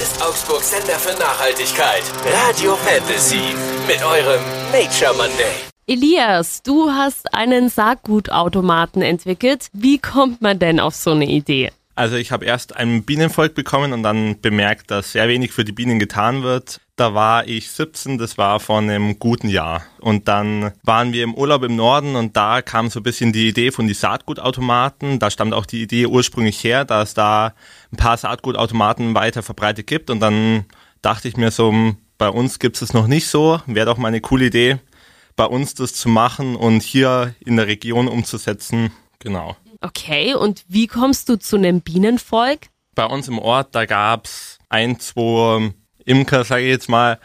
ist Augsburg Sender für Nachhaltigkeit. Radio Fantasy mit eurem Nature Monday. Elias, du hast einen Saatgutautomaten entwickelt. Wie kommt man denn auf so eine Idee? Also ich habe erst ein Bienenvolk bekommen und dann bemerkt, dass sehr wenig für die Bienen getan wird. Da war ich 17, das war vor einem guten Jahr. Und dann waren wir im Urlaub im Norden und da kam so ein bisschen die Idee von die Saatgutautomaten. Da stammt auch die Idee ursprünglich her, dass es da ein paar Saatgutautomaten weiter verbreitet gibt. Und dann dachte ich mir so, bei uns gibt es noch nicht so. Wäre doch mal eine coole Idee, bei uns das zu machen und hier in der Region umzusetzen. Genau. Okay, und wie kommst du zu einem Bienenvolk? Bei uns im Ort, da gab's ein, zwei Imker, sage ich jetzt mal.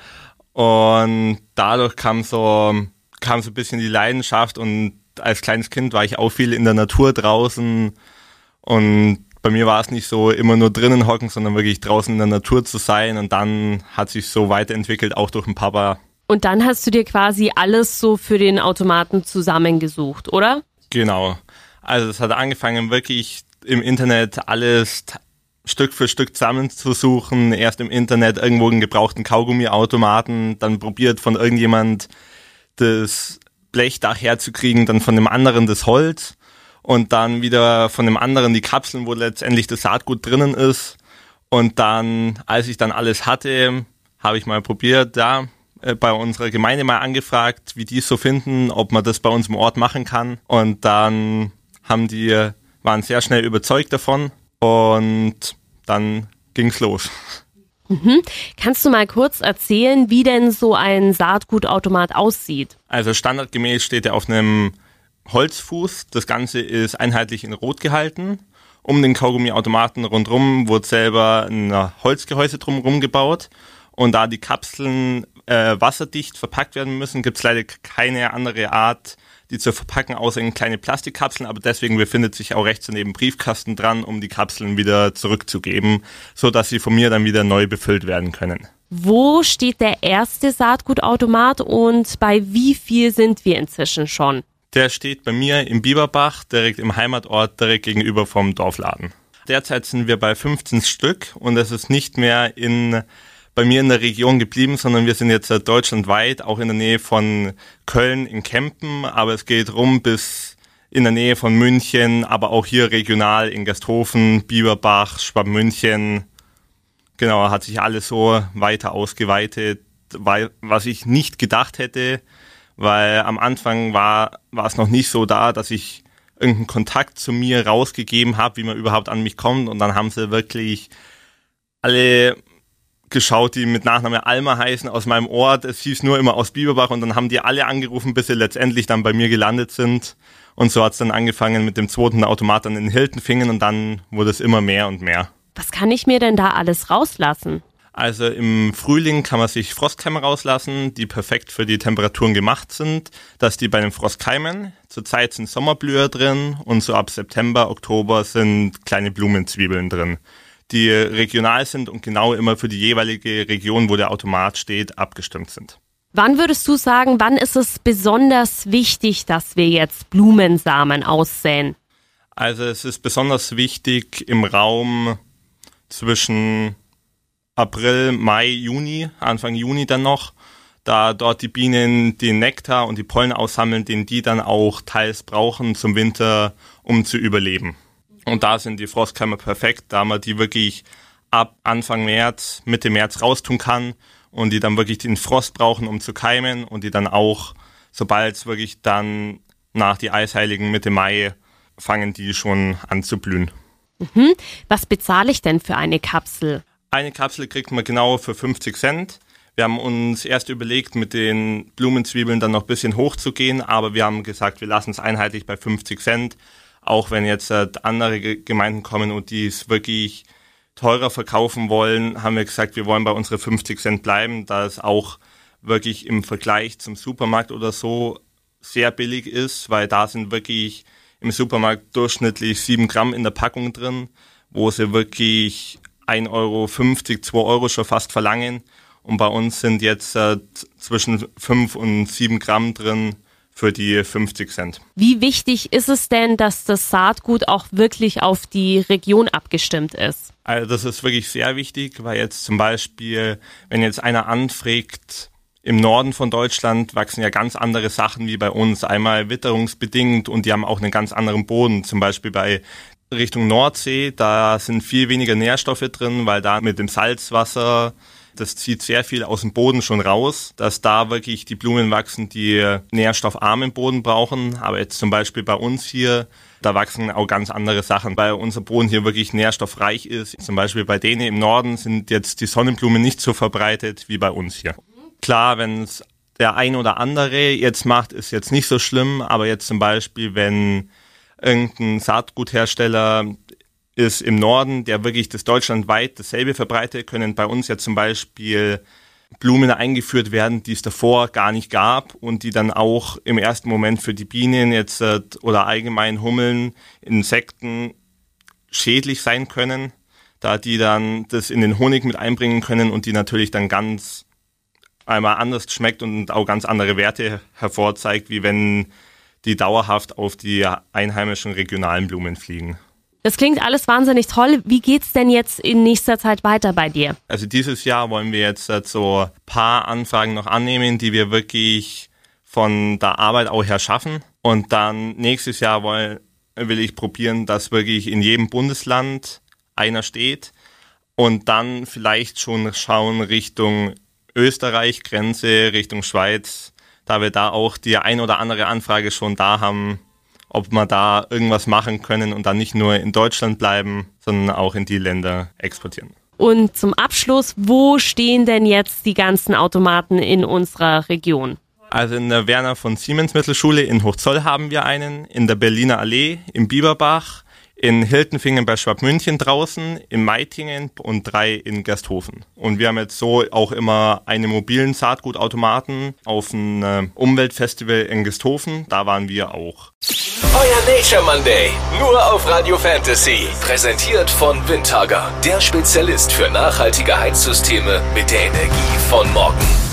Und dadurch kam so, kam so ein bisschen die Leidenschaft und als kleines Kind war ich auch viel in der Natur draußen und bei mir war es nicht so immer nur drinnen hocken, sondern wirklich draußen in der Natur zu sein und dann hat sich so weiterentwickelt, auch durch den Papa. Und dann hast du dir quasi alles so für den Automaten zusammengesucht, oder? Genau. Also es hat angefangen wirklich im Internet alles Stück für Stück zusammenzusuchen. Erst im Internet irgendwo einen gebrauchten Kaugummiautomaten, dann probiert von irgendjemand das Blechdach herzukriegen, dann von dem anderen das Holz und dann wieder von dem anderen die Kapseln, wo letztendlich das Saatgut drinnen ist. Und dann, als ich dann alles hatte, habe ich mal probiert, ja, äh, bei unserer Gemeinde mal angefragt, wie die es so finden, ob man das bei uns im Ort machen kann. Und dann haben die, waren sehr schnell überzeugt davon und dann ging's los. Mhm. Kannst du mal kurz erzählen, wie denn so ein Saatgutautomat aussieht? Also standardgemäß steht er auf einem Holzfuß. Das Ganze ist einheitlich in Rot gehalten. Um den Kaugummiautomaten rundherum wurde selber ein Holzgehäuse drumherum gebaut. Und da die Kapseln äh, wasserdicht verpackt werden müssen, gibt es leider keine andere Art, die zu verpacken, außer in kleine Plastikkapseln, aber deswegen befindet sich auch rechts daneben Briefkasten dran, um die Kapseln wieder zurückzugeben, so dass sie von mir dann wieder neu befüllt werden können. Wo steht der erste Saatgutautomat und bei wie viel sind wir inzwischen schon? Der steht bei mir im Bieberbach, direkt im Heimatort, direkt gegenüber vom Dorfladen. Derzeit sind wir bei 15 Stück und es ist nicht mehr in bei mir in der Region geblieben, sondern wir sind jetzt deutschlandweit, auch in der Nähe von Köln in Kempen, aber es geht rum bis in der Nähe von München, aber auch hier regional in Gasthofen, Bieberbach, Schwabmünchen. Genau, hat sich alles so weiter ausgeweitet, weil, was ich nicht gedacht hätte, weil am Anfang war, war es noch nicht so da, dass ich irgendeinen Kontakt zu mir rausgegeben habe, wie man überhaupt an mich kommt und dann haben sie wirklich alle geschaut, die mit Nachname Alma heißen, aus meinem Ort. Es hieß nur immer aus Bieberbach und dann haben die alle angerufen, bis sie letztendlich dann bei mir gelandet sind. Und so hat's dann angefangen mit dem zweiten Automat an den Hiltenfingen und dann wurde es immer mehr und mehr. Was kann ich mir denn da alles rauslassen? Also im Frühling kann man sich Frostkeimer rauslassen, die perfekt für die Temperaturen gemacht sind, dass die bei den Frostkeimen. Zurzeit sind Sommerblüher drin und so ab September, Oktober sind kleine Blumenzwiebeln drin die regional sind und genau immer für die jeweilige Region, wo der Automat steht, abgestimmt sind. Wann würdest du sagen, wann ist es besonders wichtig, dass wir jetzt Blumensamen aussäen? Also es ist besonders wichtig im Raum zwischen April, Mai, Juni, Anfang Juni dann noch, da dort die Bienen den Nektar und die Pollen aussammeln, den die dann auch teils brauchen zum Winter, um zu überleben. Und da sind die Frostkeimer perfekt, da man die wirklich ab Anfang März, Mitte März raustun kann und die dann wirklich den Frost brauchen, um zu keimen und die dann auch, sobald es wirklich dann nach die Eisheiligen Mitte Mai, fangen die schon an zu blühen. Mhm. Was bezahle ich denn für eine Kapsel? Eine Kapsel kriegt man genau für 50 Cent. Wir haben uns erst überlegt, mit den Blumenzwiebeln dann noch ein bisschen hochzugehen, aber wir haben gesagt, wir lassen es einheitlich bei 50 Cent, auch wenn jetzt äh, andere Gemeinden kommen und die es wirklich teurer verkaufen wollen, haben wir gesagt, wir wollen bei unsere 50 Cent bleiben, da es auch wirklich im Vergleich zum Supermarkt oder so sehr billig ist, weil da sind wirklich im Supermarkt durchschnittlich 7 Gramm in der Packung drin, wo sie wirklich 1,50 Euro, 2 Euro schon fast verlangen. Und bei uns sind jetzt äh, zwischen 5 und 7 Gramm drin für die 50 Cent. Wie wichtig ist es denn, dass das Saatgut auch wirklich auf die Region abgestimmt ist? Also das ist wirklich sehr wichtig, weil jetzt zum Beispiel, wenn jetzt einer anfragt, im Norden von Deutschland wachsen ja ganz andere Sachen wie bei uns. Einmal witterungsbedingt und die haben auch einen ganz anderen Boden. Zum Beispiel bei Richtung Nordsee, da sind viel weniger Nährstoffe drin, weil da mit dem Salzwasser das zieht sehr viel aus dem Boden schon raus, dass da wirklich die Blumen wachsen, die nährstoffarmen Boden brauchen. Aber jetzt zum Beispiel bei uns hier, da wachsen auch ganz andere Sachen, weil unser Boden hier wirklich nährstoffreich ist. Zum Beispiel bei denen im Norden sind jetzt die Sonnenblumen nicht so verbreitet wie bei uns hier. Klar, wenn es der ein oder andere jetzt macht, ist jetzt nicht so schlimm, aber jetzt zum Beispiel, wenn irgendein Saatguthersteller ist im Norden, der wirklich das deutschlandweit dasselbe verbreitet, können bei uns ja zum Beispiel Blumen eingeführt werden, die es davor gar nicht gab und die dann auch im ersten Moment für die Bienen jetzt äh, oder allgemein Hummeln, Insekten schädlich sein können, da die dann das in den Honig mit einbringen können und die natürlich dann ganz einmal anders schmeckt und auch ganz andere Werte hervorzeigt, wie wenn die dauerhaft auf die einheimischen regionalen Blumen fliegen. Das klingt alles wahnsinnig toll. Wie geht's denn jetzt in nächster Zeit weiter bei dir? Also dieses Jahr wollen wir jetzt so ein paar Anfragen noch annehmen, die wir wirklich von der Arbeit auch her schaffen. Und dann nächstes Jahr will, will ich probieren, dass wirklich in jedem Bundesland einer steht. Und dann vielleicht schon schauen Richtung Österreich, Grenze, Richtung Schweiz, da wir da auch die ein oder andere Anfrage schon da haben, ob wir da irgendwas machen können und dann nicht nur in Deutschland bleiben, sondern auch in die Länder exportieren. Und zum Abschluss, wo stehen denn jetzt die ganzen Automaten in unserer Region? Also in der Werner von Siemens Mittelschule in Hochzoll haben wir einen, in der Berliner Allee, im Bieberbach, in Hiltenfingen bei Schwabmünchen draußen, in Meitingen und drei in Gersthofen. Und wir haben jetzt so auch immer einen mobilen Saatgutautomaten auf einem äh, Umweltfestival in Gersthofen. Da waren wir auch. Euer Nature Monday, nur auf Radio Fantasy. Präsentiert von Windhager, der Spezialist für nachhaltige Heizsysteme mit der Energie von morgen.